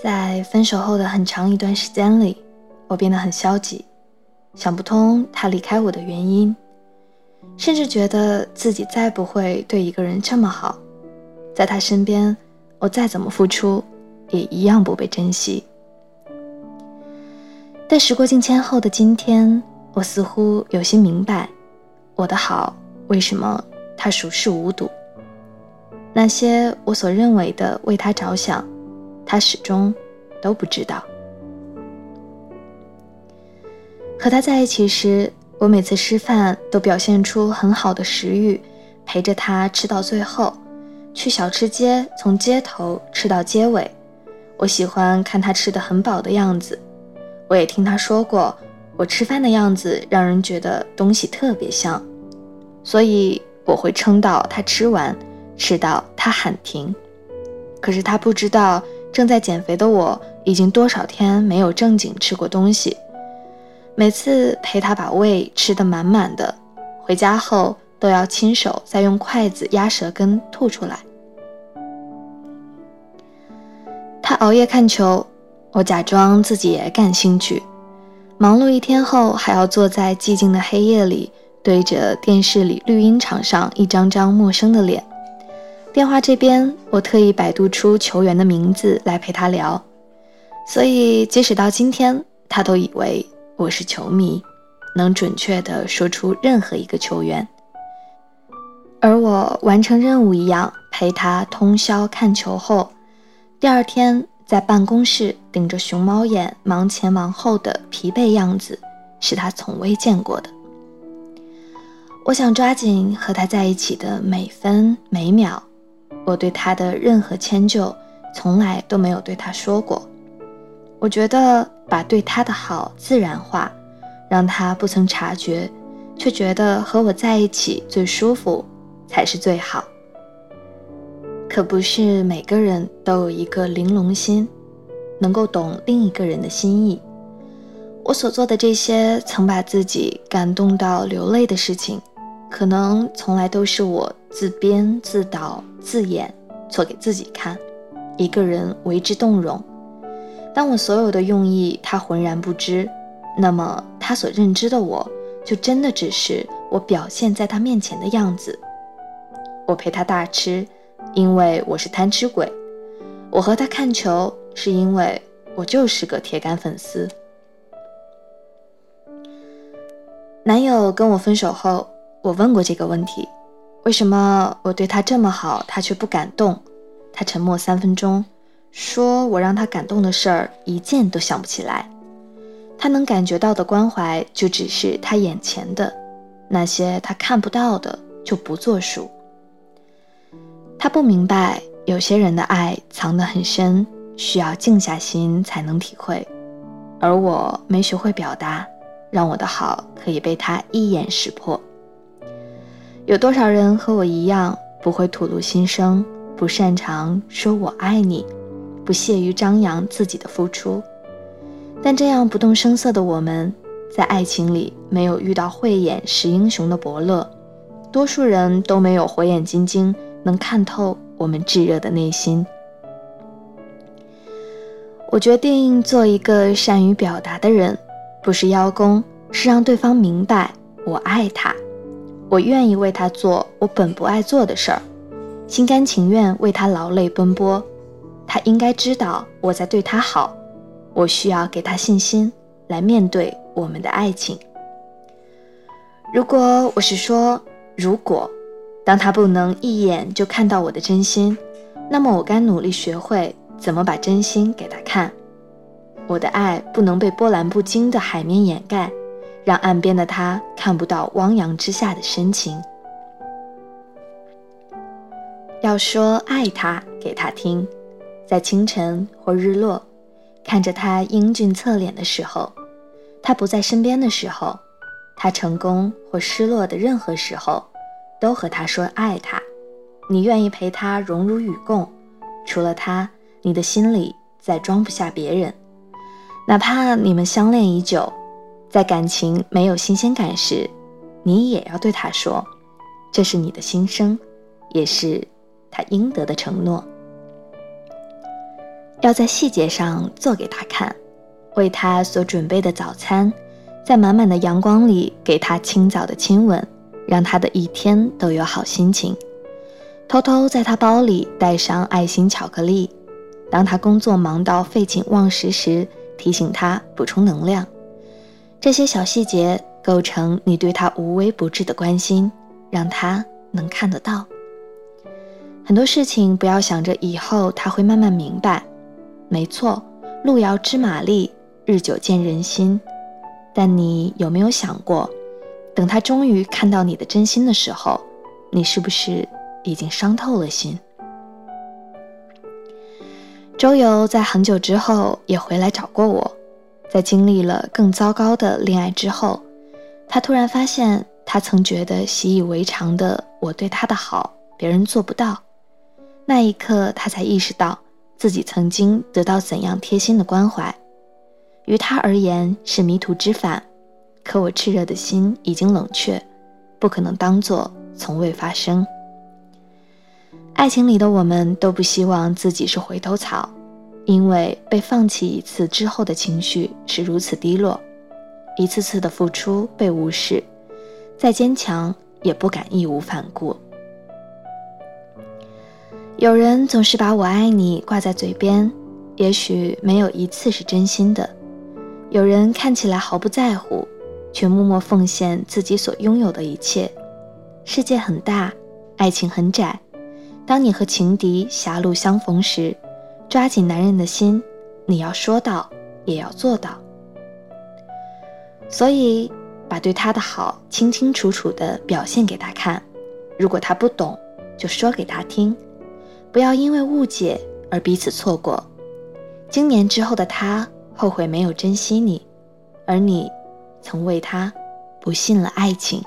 在分手后的很长一段时间里，我变得很消极，想不通他离开我的原因，甚至觉得自己再不会对一个人这么好，在他身边，我再怎么付出，也一样不被珍惜。但时过境迁后的今天，我似乎有些明白，我的好为什么他熟视无睹。那些我所认为的为他着想。他始终都不知道。和他在一起时，我每次吃饭都表现出很好的食欲，陪着他吃到最后，去小吃街从街头吃到街尾。我喜欢看他吃的很饱的样子。我也听他说过，我吃饭的样子让人觉得东西特别香，所以我会撑到他吃完，吃到他喊停。可是他不知道。正在减肥的我，已经多少天没有正经吃过东西。每次陪他把胃吃得满满的，回家后都要亲手再用筷子压舌根吐出来。他熬夜看球，我假装自己也感兴趣。忙碌一天后，还要坐在寂静的黑夜里，对着电视里绿茵场上一张张陌生的脸。电话这边，我特意百度出球员的名字来陪他聊，所以即使到今天，他都以为我是球迷，能准确地说出任何一个球员。而我完成任务一样陪他通宵看球后，第二天在办公室顶着熊猫眼忙前忙后的疲惫样子，是他从未见过的。我想抓紧和他在一起的每分每秒。我对他的任何迁就，从来都没有对他说过。我觉得把对他的好自然化，让他不曾察觉，却觉得和我在一起最舒服，才是最好。可不是每个人都有一个玲珑心，能够懂另一个人的心意。我所做的这些曾把自己感动到流泪的事情，可能从来都是我自编自导。自演做给自己看，一个人为之动容。当我所有的用意他浑然不知，那么他所认知的我就真的只是我表现在他面前的样子。我陪他大吃，因为我是贪吃鬼；我和他看球，是因为我就是个铁杆粉丝。男友跟我分手后，我问过这个问题。为什么我对他这么好，他却不感动？他沉默三分钟，说我让他感动的事儿一件都想不起来。他能感觉到的关怀，就只是他眼前的那些他看不到的，就不作数。他不明白，有些人的爱藏得很深，需要静下心才能体会。而我没学会表达，让我的好可以被他一眼识破。有多少人和我一样，不会吐露心声，不擅长说我爱你，不屑于张扬自己的付出？但这样不动声色的我们，在爱情里没有遇到慧眼识英雄的伯乐，多数人都没有火眼金睛能看透我们炙热的内心。我决定做一个善于表达的人，不是邀功，是让对方明白我爱他。我愿意为他做我本不爱做的事儿，心甘情愿为他劳累奔波。他应该知道我在对他好，我需要给他信心来面对我们的爱情。如果我是说，如果当他不能一眼就看到我的真心，那么我该努力学会怎么把真心给他看。我的爱不能被波澜不惊的海面掩盖。让岸边的他看不到汪洋之下的深情。要说爱他给他听，在清晨或日落，看着他英俊侧脸的时候，他不在身边的时候，他成功或失落的任何时候，都和他说爱他。你愿意陪他荣辱与共，除了他，你的心里再装不下别人，哪怕你们相恋已久。在感情没有新鲜感时，你也要对他说：“这是你的心声，也是他应得的承诺。要在细节上做给他看，为他所准备的早餐，在满满的阳光里给他清早的亲吻，让他的一天都有好心情。偷偷在他包里带上爱心巧克力，当他工作忙到废寝忘食时，提醒他补充能量。这些小细节构成你对他无微不至的关心，让他能看得到。很多事情不要想着以后他会慢慢明白。没错，路遥知马力，日久见人心。但你有没有想过，等他终于看到你的真心的时候，你是不是已经伤透了心？周游在很久之后也回来找过我，在经历了更糟糕的恋爱之后，他突然发现，他曾觉得习以为常的我对他的好，别人做不到。那一刻，他才意识到。自己曾经得到怎样贴心的关怀，于他而言是迷途知返，可我炽热的心已经冷却，不可能当做从未发生。爱情里的我们都不希望自己是回头草，因为被放弃一次之后的情绪是如此低落，一次次的付出被无视，再坚强也不敢义无反顾。有人总是把我爱你挂在嘴边，也许没有一次是真心的。有人看起来毫不在乎，却默默奉献自己所拥有的一切。世界很大，爱情很窄。当你和情敌狭路相逢时，抓紧男人的心，你要说到，也要做到。所以，把对他的好清清楚楚地表现给他看。如果他不懂，就说给他听。不要因为误解而彼此错过。经年之后的他后悔没有珍惜你，而你曾为他不信了爱情。